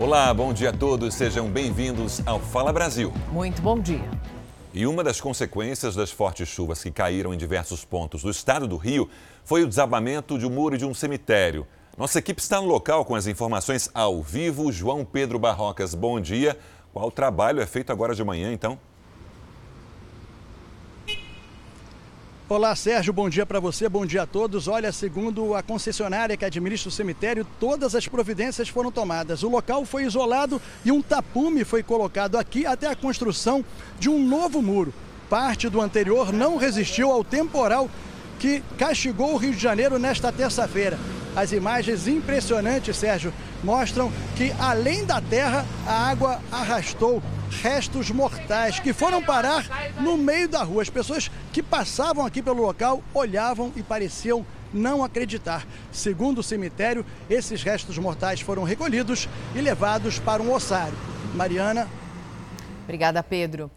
Olá, bom dia a todos, sejam bem-vindos ao Fala Brasil. Muito bom dia. E uma das consequências das fortes chuvas que caíram em diversos pontos do estado do Rio foi o desabamento de um muro de um cemitério. Nossa equipe está no local com as informações ao vivo. João Pedro Barrocas, bom dia. Qual trabalho é feito agora de manhã, então? Olá, Sérgio, bom dia para você, bom dia a todos. Olha, segundo a concessionária que administra o cemitério, todas as providências foram tomadas. O local foi isolado e um tapume foi colocado aqui até a construção de um novo muro. Parte do anterior não resistiu ao temporal que castigou o Rio de Janeiro nesta terça-feira. As imagens impressionantes, Sérgio, mostram que além da terra, a água arrastou restos mortais que foram parar no meio da rua. As pessoas que passavam aqui pelo local olhavam e pareciam não acreditar. Segundo o cemitério, esses restos mortais foram recolhidos e levados para um ossário. Mariana. Obrigada, Pedro.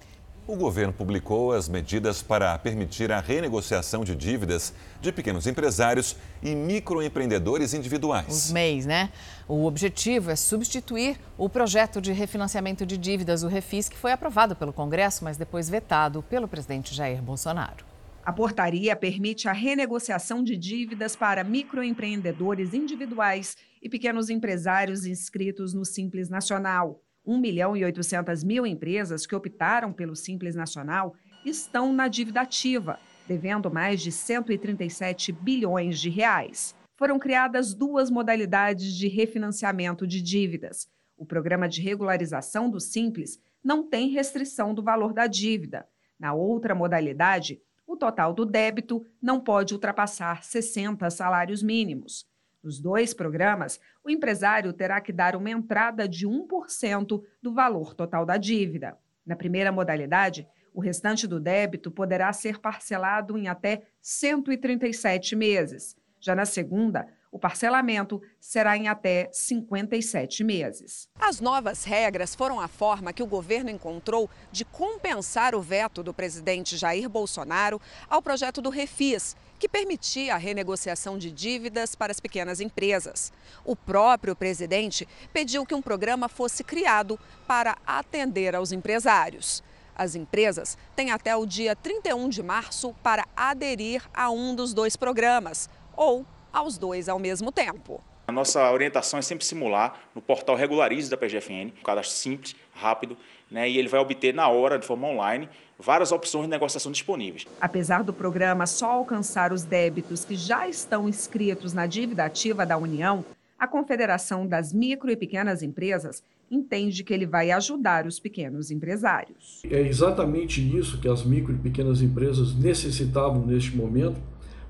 O governo publicou as medidas para permitir a renegociação de dívidas de pequenos empresários e microempreendedores individuais. Os MEIs, né? O objetivo é substituir o projeto de refinanciamento de dívidas, o Refis, que foi aprovado pelo Congresso, mas depois vetado pelo presidente Jair Bolsonaro. A portaria permite a renegociação de dívidas para microempreendedores individuais e pequenos empresários inscritos no Simples Nacional. 1 milhão e 800 mil empresas que optaram pelo Simples Nacional estão na dívida ativa, devendo mais de 137 bilhões de reais. Foram criadas duas modalidades de refinanciamento de dívidas. O programa de regularização do Simples não tem restrição do valor da dívida. Na outra modalidade, o total do débito não pode ultrapassar 60 salários mínimos. Nos dois programas, o empresário terá que dar uma entrada de 1% do valor total da dívida. Na primeira modalidade, o restante do débito poderá ser parcelado em até 137 meses. Já na segunda, o parcelamento será em até 57 meses. As novas regras foram a forma que o governo encontrou de compensar o veto do presidente Jair Bolsonaro ao projeto do Refis, que permitia a renegociação de dívidas para as pequenas empresas. O próprio presidente pediu que um programa fosse criado para atender aos empresários. As empresas têm até o dia 31 de março para aderir a um dos dois programas ou aos dois ao mesmo tempo. A nossa orientação é sempre simular no portal Regularize da PGFN, um cadastro simples, rápido, né, e ele vai obter na hora, de forma online, várias opções de negociação disponíveis. Apesar do programa só alcançar os débitos que já estão inscritos na dívida ativa da União, a Confederação das Micro e Pequenas Empresas entende que ele vai ajudar os pequenos empresários. É exatamente isso que as micro e pequenas empresas necessitavam neste momento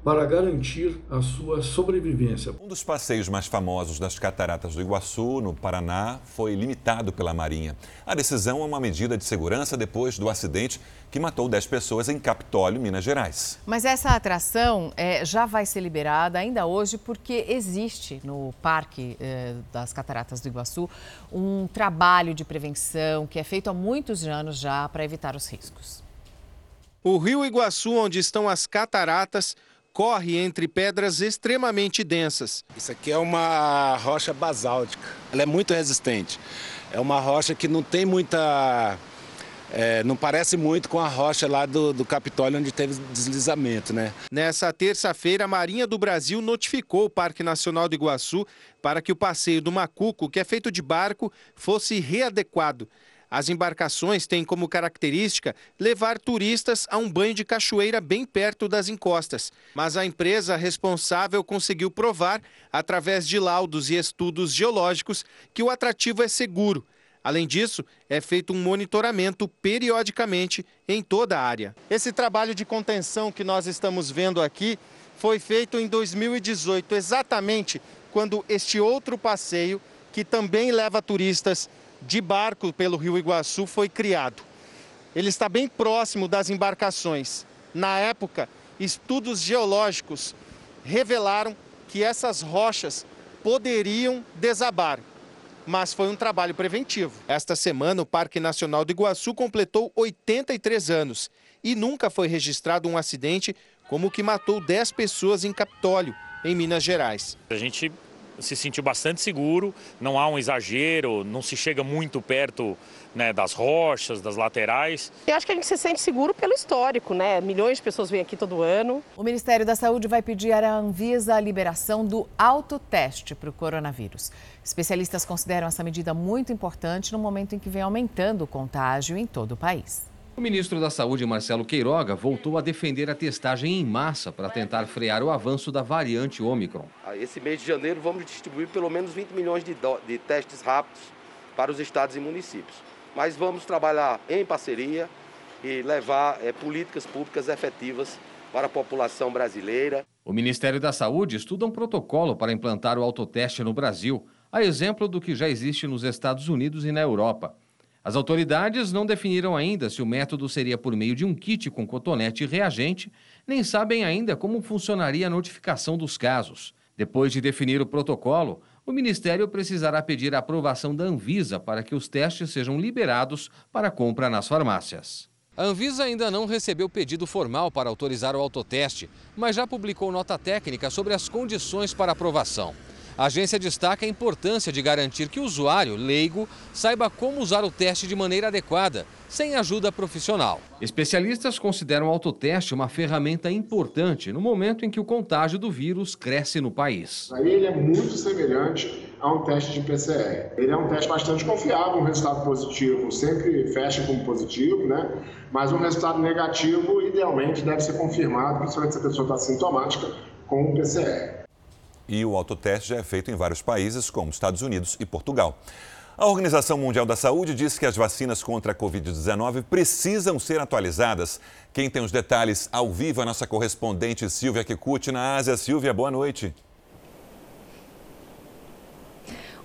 para garantir a sua sobrevivência. Um dos passeios mais famosos das Cataratas do Iguaçu, no Paraná, foi limitado pela Marinha. A decisão é uma medida de segurança depois do acidente que matou 10 pessoas em Capitólio, Minas Gerais. Mas essa atração é, já vai ser liberada ainda hoje porque existe no Parque é, das Cataratas do Iguaçu um trabalho de prevenção que é feito há muitos anos já para evitar os riscos. O rio Iguaçu, onde estão as cataratas, corre entre pedras extremamente densas. Isso aqui é uma rocha basáltica. Ela é muito resistente. É uma rocha que não tem muita. É, não parece muito com a rocha lá do, do Capitólio, onde teve deslizamento, né? Nessa terça-feira, a Marinha do Brasil notificou o Parque Nacional do Iguaçu para que o passeio do Macuco, que é feito de barco, fosse readequado. As embarcações têm como característica levar turistas a um banho de cachoeira bem perto das encostas. Mas a empresa responsável conseguiu provar, através de laudos e estudos geológicos, que o atrativo é seguro. Além disso, é feito um monitoramento periodicamente em toda a área. Esse trabalho de contenção que nós estamos vendo aqui foi feito em 2018, exatamente quando este outro passeio, que também leva turistas de barco pelo Rio Iguaçu foi criado. Ele está bem próximo das embarcações. Na época, estudos geológicos revelaram que essas rochas poderiam desabar, mas foi um trabalho preventivo. Esta semana, o Parque Nacional do Iguaçu completou 83 anos e nunca foi registrado um acidente como o que matou 10 pessoas em Capitólio, em Minas Gerais. A gente se sentiu bastante seguro, não há um exagero, não se chega muito perto né, das rochas, das laterais. Eu acho que a gente se sente seguro pelo histórico, né? Milhões de pessoas vêm aqui todo ano. O Ministério da Saúde vai pedir à Anvisa a liberação do autoteste para o coronavírus. Especialistas consideram essa medida muito importante no momento em que vem aumentando o contágio em todo o país. O ministro da Saúde, Marcelo Queiroga, voltou a defender a testagem em massa para tentar frear o avanço da variante Ômicron. Esse mês de janeiro vamos distribuir pelo menos 20 milhões de, de testes rápidos para os estados e municípios mas vamos trabalhar em parceria e levar é, políticas públicas efetivas para a população brasileira. O Ministério da Saúde estuda um protocolo para implantar o autoteste no Brasil, a exemplo do que já existe nos Estados Unidos e na Europa. As autoridades não definiram ainda se o método seria por meio de um kit com cotonete e reagente, nem sabem ainda como funcionaria a notificação dos casos. Depois de definir o protocolo, o Ministério precisará pedir a aprovação da Anvisa para que os testes sejam liberados para compra nas farmácias. A Anvisa ainda não recebeu pedido formal para autorizar o autoteste, mas já publicou nota técnica sobre as condições para aprovação. A agência destaca a importância de garantir que o usuário leigo saiba como usar o teste de maneira adequada, sem ajuda profissional. Especialistas consideram o autoteste uma ferramenta importante no momento em que o contágio do vírus cresce no país. Aí ele é muito semelhante a um teste de PCR. Ele é um teste bastante confiável, um resultado positivo sempre fecha como positivo, né? Mas um resultado negativo, idealmente, deve ser confirmado, principalmente se a pessoa está sintomática, com o PCR e o autoteste já é feito em vários países, como Estados Unidos e Portugal. A Organização Mundial da Saúde diz que as vacinas contra a Covid-19 precisam ser atualizadas. Quem tem os detalhes ao vivo é a nossa correspondente Silvia Kikuchi na Ásia. Silvia, boa noite.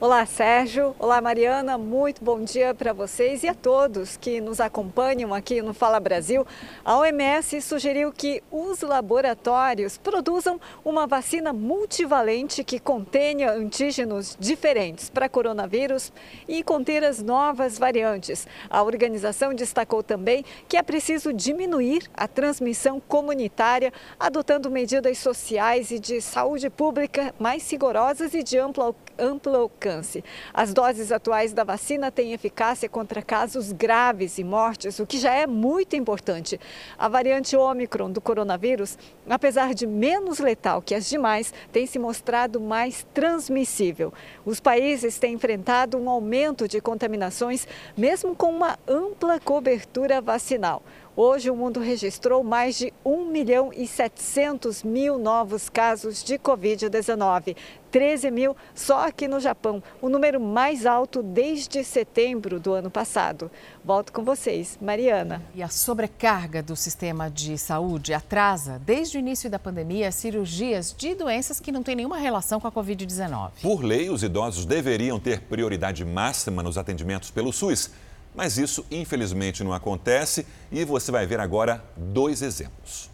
Olá, Sérgio. Olá, Mariana. Muito bom dia para vocês e a todos que nos acompanham aqui no Fala Brasil. A OMS sugeriu que os laboratórios produzam uma vacina multivalente que contenha antígenos diferentes para coronavírus e conter as novas variantes. A organização destacou também que é preciso diminuir a transmissão comunitária, adotando medidas sociais e de saúde pública mais rigorosas e de amplo, amplo alcance. As doses atuais da vacina têm eficácia contra casos graves e mortes, o que já é muito importante. A variante Ômicron do coronavírus, apesar de menos letal que as demais, tem se mostrado mais transmissível. Os países têm enfrentado um aumento de contaminações, mesmo com uma ampla cobertura vacinal. Hoje, o mundo registrou mais de 1 milhão e 700 mil novos casos de Covid-19. 13 mil só aqui no Japão, o número mais alto desde setembro do ano passado. Volto com vocês, Mariana. E a sobrecarga do sistema de saúde atrasa, desde o início da pandemia, cirurgias de doenças que não têm nenhuma relação com a Covid-19. Por lei, os idosos deveriam ter prioridade máxima nos atendimentos pelo SUS. Mas isso, infelizmente, não acontece e você vai ver agora dois exemplos.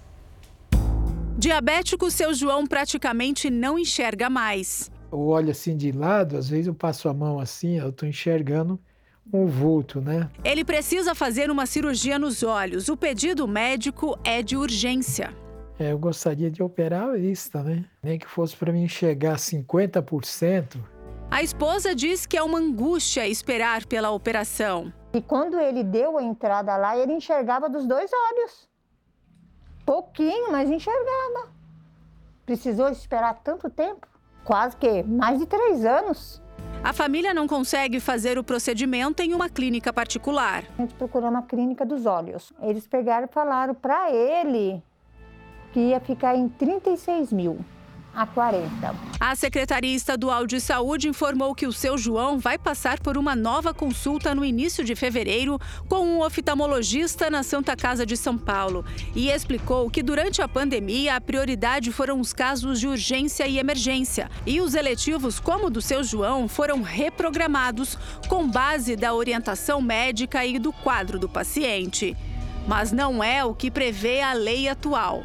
Diabético, seu João praticamente não enxerga mais. Eu olho assim de lado, às vezes eu passo a mão assim, eu estou enxergando um vulto, né? Ele precisa fazer uma cirurgia nos olhos. O pedido médico é de urgência. É, eu gostaria de operar a vista, né? Nem que fosse para mim enxergar 50%. A esposa diz que é uma angústia esperar pela operação. E quando ele deu a entrada lá, ele enxergava dos dois olhos. Pouquinho, mas enxergava. Precisou esperar tanto tempo quase que mais de três anos. A família não consegue fazer o procedimento em uma clínica particular. A gente procurou uma clínica dos olhos. Eles pegaram e falaram para ele que ia ficar em 36 mil a 40. A Secretaria Estadual de Saúde informou que o seu João vai passar por uma nova consulta no início de fevereiro com um oftalmologista na Santa Casa de São Paulo e explicou que durante a pandemia a prioridade foram os casos de urgência e emergência e os eletivos como o do seu João foram reprogramados com base da orientação médica e do quadro do paciente. Mas não é o que prevê a lei atual.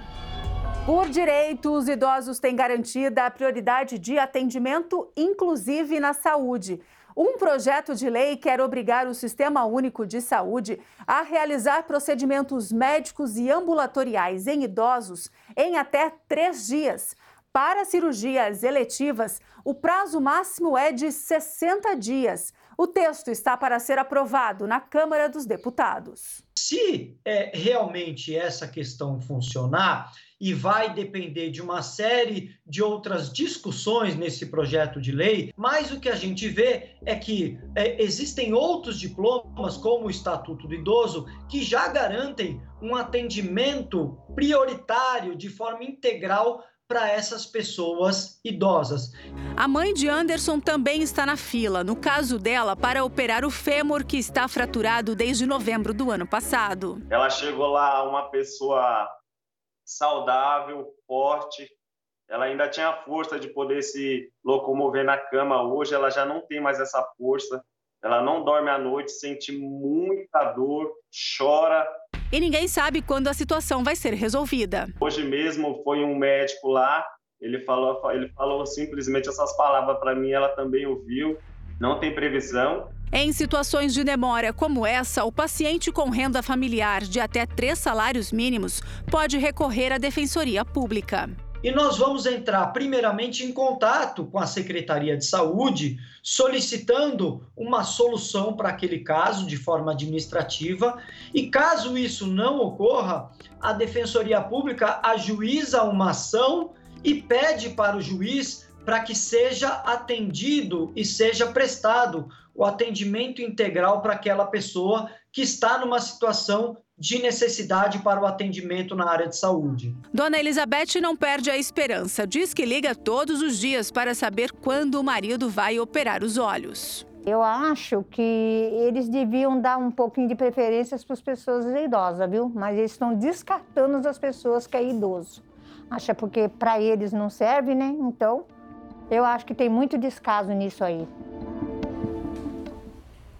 Por direito, os idosos têm garantida a prioridade de atendimento, inclusive na saúde. Um projeto de lei quer obrigar o Sistema Único de Saúde a realizar procedimentos médicos e ambulatoriais em idosos em até três dias. para cirurgias eletivas, o prazo máximo é de 60 dias. O texto está para ser aprovado na Câmara dos Deputados. Se é, realmente essa questão funcionar, e vai depender de uma série de outras discussões nesse projeto de lei, mas o que a gente vê é que é, existem outros diplomas, como o Estatuto do Idoso, que já garantem um atendimento prioritário de forma integral para essas pessoas idosas. A mãe de Anderson também está na fila, no caso dela, para operar o fêmur que está fraturado desde novembro do ano passado. Ela chegou lá, uma pessoa saudável, forte. Ela ainda tinha força de poder se locomover na cama. Hoje ela já não tem mais essa força. Ela não dorme à noite, sente muita dor, chora. E ninguém sabe quando a situação vai ser resolvida. Hoje mesmo foi um médico lá, ele falou, ele falou simplesmente essas palavras para mim, ela também ouviu. Não tem previsão. Em situações de demora como essa, o paciente com renda familiar de até três salários mínimos pode recorrer à Defensoria Pública. E nós vamos entrar, primeiramente, em contato com a Secretaria de Saúde, solicitando uma solução para aquele caso de forma administrativa. E caso isso não ocorra, a Defensoria Pública ajuiza uma ação e pede para o juiz para que seja atendido e seja prestado o atendimento integral para aquela pessoa que está numa situação de necessidade para o atendimento na área de saúde. Dona Elizabeth não perde a esperança. Diz que liga todos os dias para saber quando o marido vai operar os olhos. Eu acho que eles deviam dar um pouquinho de preferências para as pessoas idosas, viu? Mas eles estão descartando as pessoas que é idoso. Acha porque para eles não serve, né? Então, eu acho que tem muito descaso nisso aí.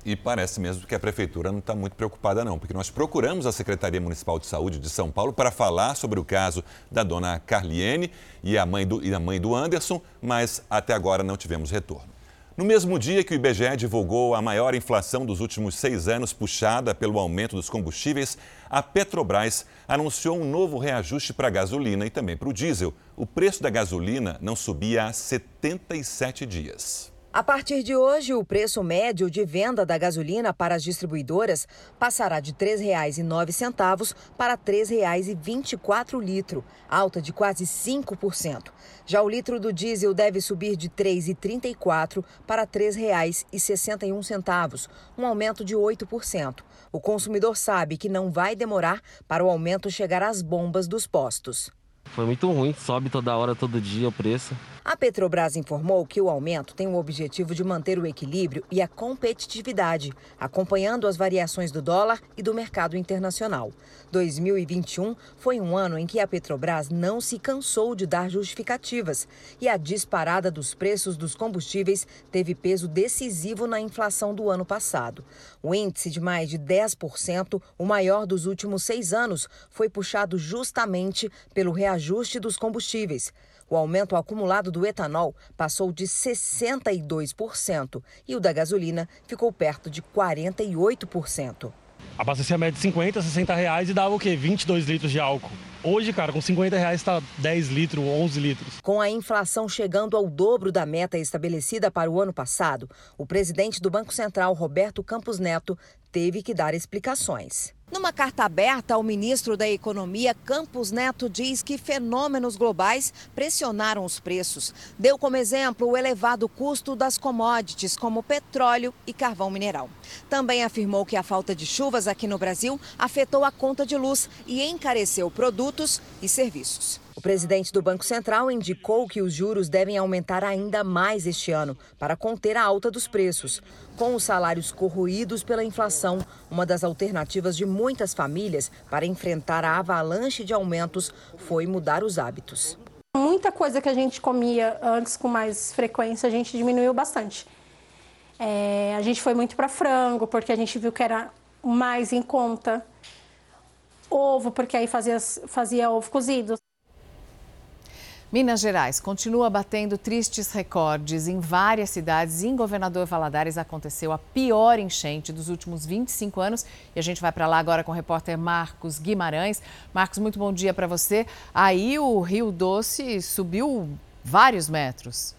E parece mesmo que a prefeitura não está muito preocupada, não, porque nós procuramos a Secretaria Municipal de Saúde de São Paulo para falar sobre o caso da dona Carliene e a mãe do, e a mãe do Anderson, mas até agora não tivemos retorno. No mesmo dia que o IBGE divulgou a maior inflação dos últimos seis anos, puxada pelo aumento dos combustíveis, a Petrobras anunciou um novo reajuste para a gasolina e também para o diesel. O preço da gasolina não subia há 77 dias. A partir de hoje, o preço médio de venda da gasolina para as distribuidoras passará de R$ 3,09 para R$ 3,24 litro, alta de quase 5%. Já o litro do diesel deve subir de R$ 3,34 para R$ 3,61, um aumento de 8%. O consumidor sabe que não vai demorar para o aumento chegar às bombas dos postos. Foi muito ruim, sobe toda hora, todo dia o preço. A Petrobras informou que o aumento tem o objetivo de manter o equilíbrio e a competitividade, acompanhando as variações do dólar e do mercado internacional. 2021 foi um ano em que a Petrobras não se cansou de dar justificativas e a disparada dos preços dos combustíveis teve peso decisivo na inflação do ano passado. O índice de mais de 10%, o maior dos últimos seis anos, foi puxado justamente pelo reajuste dos combustíveis. O aumento acumulado do etanol passou de 62% e o da gasolina ficou perto de 48%. Abastecia a média de 50, 60 reais e dava o quê? 22 litros de álcool. Hoje, cara, com 50 reais está 10 litros, 11 litros. Com a inflação chegando ao dobro da meta estabelecida para o ano passado, o presidente do Banco Central, Roberto Campos Neto, teve que dar explicações. Numa carta aberta ao ministro da Economia, Campos Neto diz que fenômenos globais pressionaram os preços. Deu como exemplo o elevado custo das commodities, como petróleo e carvão mineral. Também afirmou que a falta de chuvas aqui no Brasil afetou a conta de luz e encareceu produtos e serviços. O presidente do Banco Central indicou que os juros devem aumentar ainda mais este ano para conter a alta dos preços. Com os salários corroídos pela inflação, uma das alternativas de muitas famílias para enfrentar a avalanche de aumentos foi mudar os hábitos. Muita coisa que a gente comia antes com mais frequência, a gente diminuiu bastante. É, a gente foi muito para frango, porque a gente viu que era mais em conta. Ovo, porque aí fazia, fazia ovo cozido. Minas Gerais continua batendo tristes recordes em várias cidades. Em Governador Valadares aconteceu a pior enchente dos últimos 25 anos. E a gente vai para lá agora com o repórter Marcos Guimarães. Marcos, muito bom dia para você. Aí o Rio Doce subiu vários metros.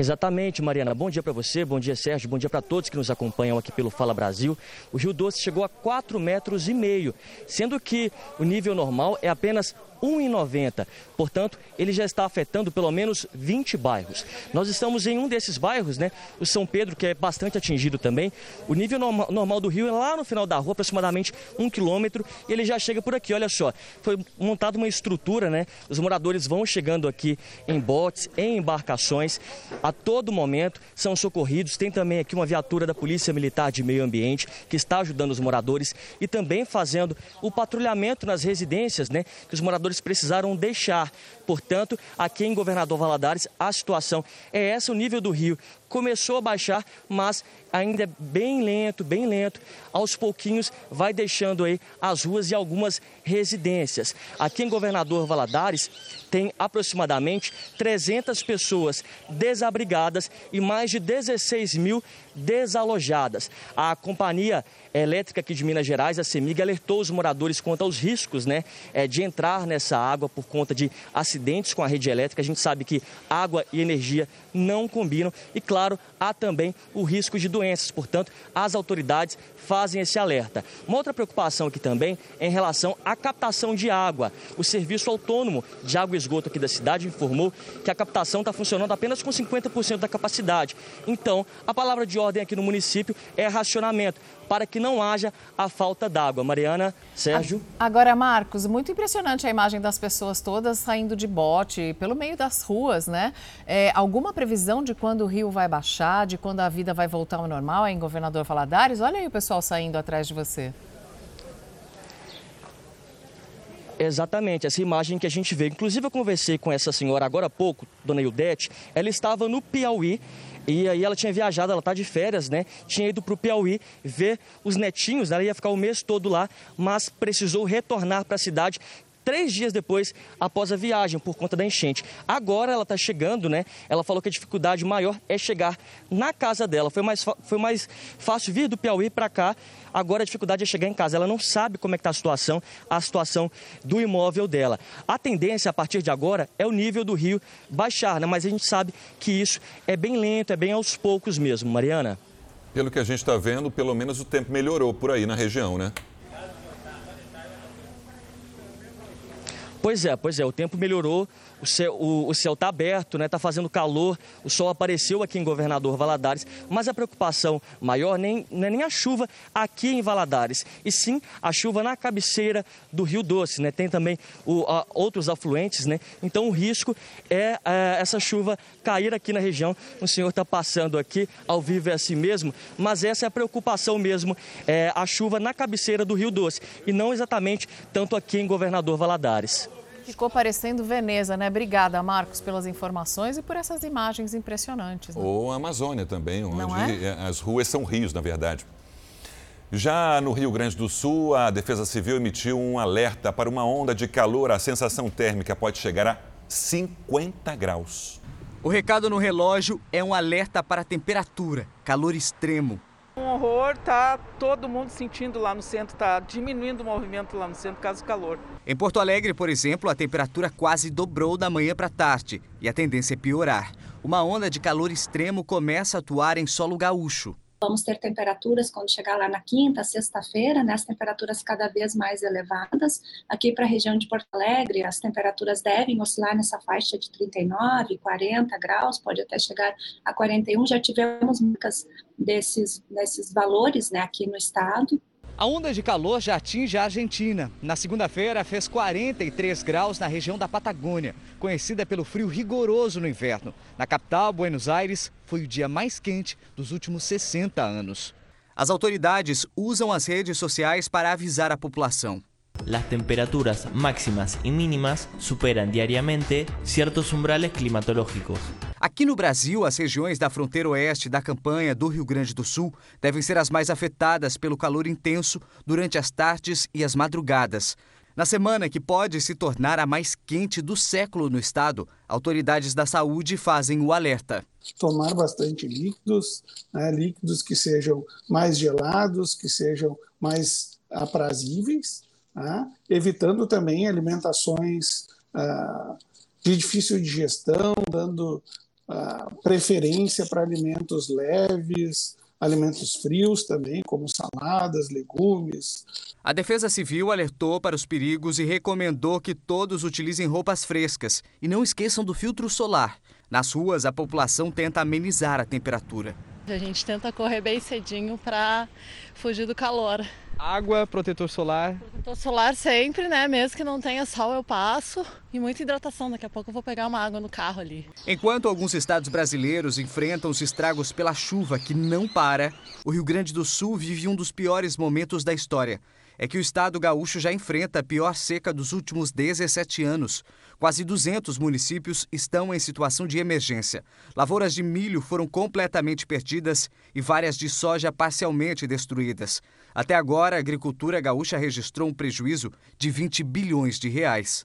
Exatamente, Mariana. Bom dia para você, bom dia, Sérgio, bom dia para todos que nos acompanham aqui pelo Fala Brasil. O Rio Doce chegou a 4 metros e meio, sendo que o nível normal é apenas 1,90. Portanto, ele já está afetando pelo menos 20 bairros. Nós estamos em um desses bairros, né? O São Pedro, que é bastante atingido também. O nível normal do rio é lá no final da rua, aproximadamente um quilômetro, e ele já chega por aqui. Olha só, foi montada uma estrutura, né? Os moradores vão chegando aqui em botes, em embarcações, a todo momento são socorridos. Tem também aqui uma viatura da Polícia Militar de Meio Ambiente que está ajudando os moradores e também fazendo o patrulhamento nas residências, né? Que os moradores precisaram deixar. Portanto, aqui em Governador Valadares, a situação é essa: o nível do rio começou a baixar, mas ainda é bem lento, bem lento. Aos pouquinhos vai deixando aí as ruas e algumas residências. Aqui em Governador Valadares tem aproximadamente 300 pessoas desabrigadas e mais de 16 mil desalojadas. A companhia elétrica aqui de Minas Gerais, a CEMIG, alertou os moradores quanto aos riscos né, é, de entrar nessa água por conta de acidentes com a rede elétrica. A gente sabe que água e energia não combinam e, claro, há também o risco de doenças. Portanto, as autoridades fazem esse alerta. Uma outra preocupação aqui também é em relação à captação de água. O Serviço Autônomo de Água e Esgoto aqui da cidade informou que a captação está funcionando apenas com 50% da capacidade. Então, a palavra de ordem aqui no município é racionamento para que não haja a falta d'água. Mariana, Sérgio. Agora, Marcos, muito impressionante a imagem das pessoas todas saindo de bote pelo meio das ruas, né? É, alguma previsão de quando o rio vai baixar, de quando a vida vai voltar ao normal em Governador Valadares? Olha aí o pessoal saindo atrás de você. Exatamente, essa imagem que a gente vê. Inclusive, eu conversei com essa senhora agora há pouco, dona Ildete. Ela estava no Piauí e aí ela tinha viajado, ela está de férias, né? Tinha ido para o Piauí ver os netinhos, ela ia ficar o mês todo lá, mas precisou retornar para a cidade três dias depois, após a viagem, por conta da enchente. Agora ela está chegando, né? Ela falou que a dificuldade maior é chegar na casa dela. Foi mais, foi mais fácil vir do Piauí para cá. Agora a dificuldade é chegar em casa. Ela não sabe como é que está a situação, a situação do imóvel dela. A tendência a partir de agora é o nível do rio baixar, né? Mas a gente sabe que isso é bem lento, é bem aos poucos mesmo. Mariana? Pelo que a gente está vendo, pelo menos o tempo melhorou por aí na região, né? Pois é, pois é, o tempo melhorou, o céu o, o céu está aberto, né? Está fazendo calor, o sol apareceu aqui em Governador Valadares, mas a preocupação maior nem, não é nem a chuva aqui em Valadares, e sim a chuva na cabeceira do Rio Doce, né? Tem também o, a, outros afluentes, né? Então o risco é, é essa chuva cair aqui na região. O senhor está passando aqui, ao vivo é assim mesmo, mas essa é a preocupação mesmo, é a chuva na cabeceira do Rio Doce, e não exatamente tanto aqui em Governador Valadares. Ficou parecendo Veneza, né? Obrigada, Marcos, pelas informações e por essas imagens impressionantes. Né? Ou a Amazônia também, onde é? as ruas são rios, na verdade. Já no Rio Grande do Sul, a Defesa Civil emitiu um alerta para uma onda de calor. A sensação térmica pode chegar a 50 graus. O recado no relógio é um alerta para a temperatura, calor extremo. Um horror, tá todo mundo sentindo lá no centro, tá diminuindo o movimento lá no centro por causa do calor. Em Porto Alegre, por exemplo, a temperatura quase dobrou da manhã para tarde e a tendência é piorar. Uma onda de calor extremo começa a atuar em solo gaúcho. Vamos ter temperaturas quando chegar lá na quinta, sexta-feira, né, as temperaturas cada vez mais elevadas. Aqui para a região de Porto Alegre, as temperaturas devem oscilar nessa faixa de 39, 40 graus, pode até chegar a 41. Já tivemos muitas desses, desses valores né, aqui no estado. A onda de calor já atinge a Argentina. Na segunda-feira fez 43 graus na região da Patagônia, conhecida pelo frio rigoroso no inverno. Na capital, Buenos Aires, foi o dia mais quente dos últimos 60 anos. As autoridades usam as redes sociais para avisar a população. Las temperaturas máximas y mínimas superan diariamente ciertos umbrales climatológicos. Aqui no Brasil, as regiões da fronteira oeste da campanha do Rio Grande do Sul devem ser as mais afetadas pelo calor intenso durante as tardes e as madrugadas. Na semana que pode se tornar a mais quente do século no estado, autoridades da saúde fazem o alerta. Tomar bastante líquidos, né, líquidos que sejam mais gelados, que sejam mais aprazíveis, né, evitando também alimentações uh, de difícil digestão, dando preferência para alimentos leves, alimentos frios também, como saladas, legumes. A Defesa Civil alertou para os perigos e recomendou que todos utilizem roupas frescas e não esqueçam do filtro solar. Nas ruas, a população tenta amenizar a temperatura. A gente tenta correr bem cedinho para fugir do calor. Água, protetor solar. Protetor solar sempre, né? Mesmo que não tenha sol, eu passo. E muita hidratação. Daqui a pouco eu vou pegar uma água no carro ali. Enquanto alguns estados brasileiros enfrentam os estragos pela chuva que não para, o Rio Grande do Sul vive um dos piores momentos da história é que o estado gaúcho já enfrenta a pior seca dos últimos 17 anos. Quase 200 municípios estão em situação de emergência. Lavouras de milho foram completamente perdidas e várias de soja parcialmente destruídas. Até agora, a agricultura gaúcha registrou um prejuízo de 20 bilhões de reais.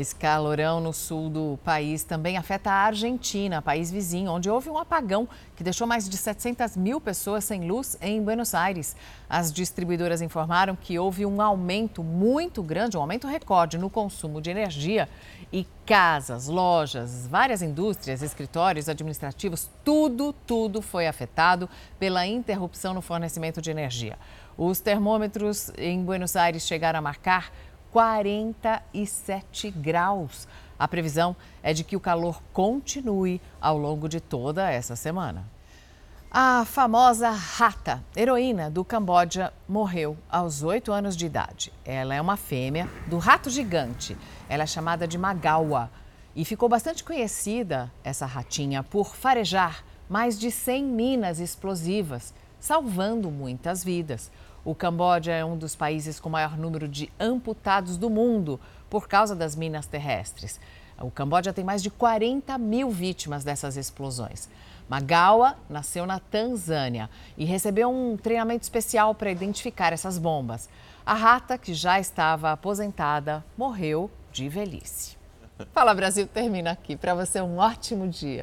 Esse calorão no sul do país também afeta a Argentina, país vizinho, onde houve um apagão que deixou mais de 700 mil pessoas sem luz em Buenos Aires. As distribuidoras informaram que houve um aumento muito grande, um aumento recorde no consumo de energia e casas, lojas, várias indústrias, escritórios administrativos, tudo, tudo foi afetado pela interrupção no fornecimento de energia. Os termômetros em Buenos Aires chegaram a marcar 47 graus. A previsão é de que o calor continue ao longo de toda essa semana. A famosa rata, heroína do Camboja, morreu aos 8 anos de idade. Ela é uma fêmea do rato gigante. Ela é chamada de Magawa e ficou bastante conhecida, essa ratinha, por farejar mais de 100 minas explosivas, salvando muitas vidas. O Camboja é um dos países com maior número de amputados do mundo por causa das minas terrestres. O Camboja tem mais de 40 mil vítimas dessas explosões. Magawa nasceu na Tanzânia e recebeu um treinamento especial para identificar essas bombas. A rata, que já estava aposentada, morreu de velhice. Fala Brasil termina aqui. Para você, um ótimo dia.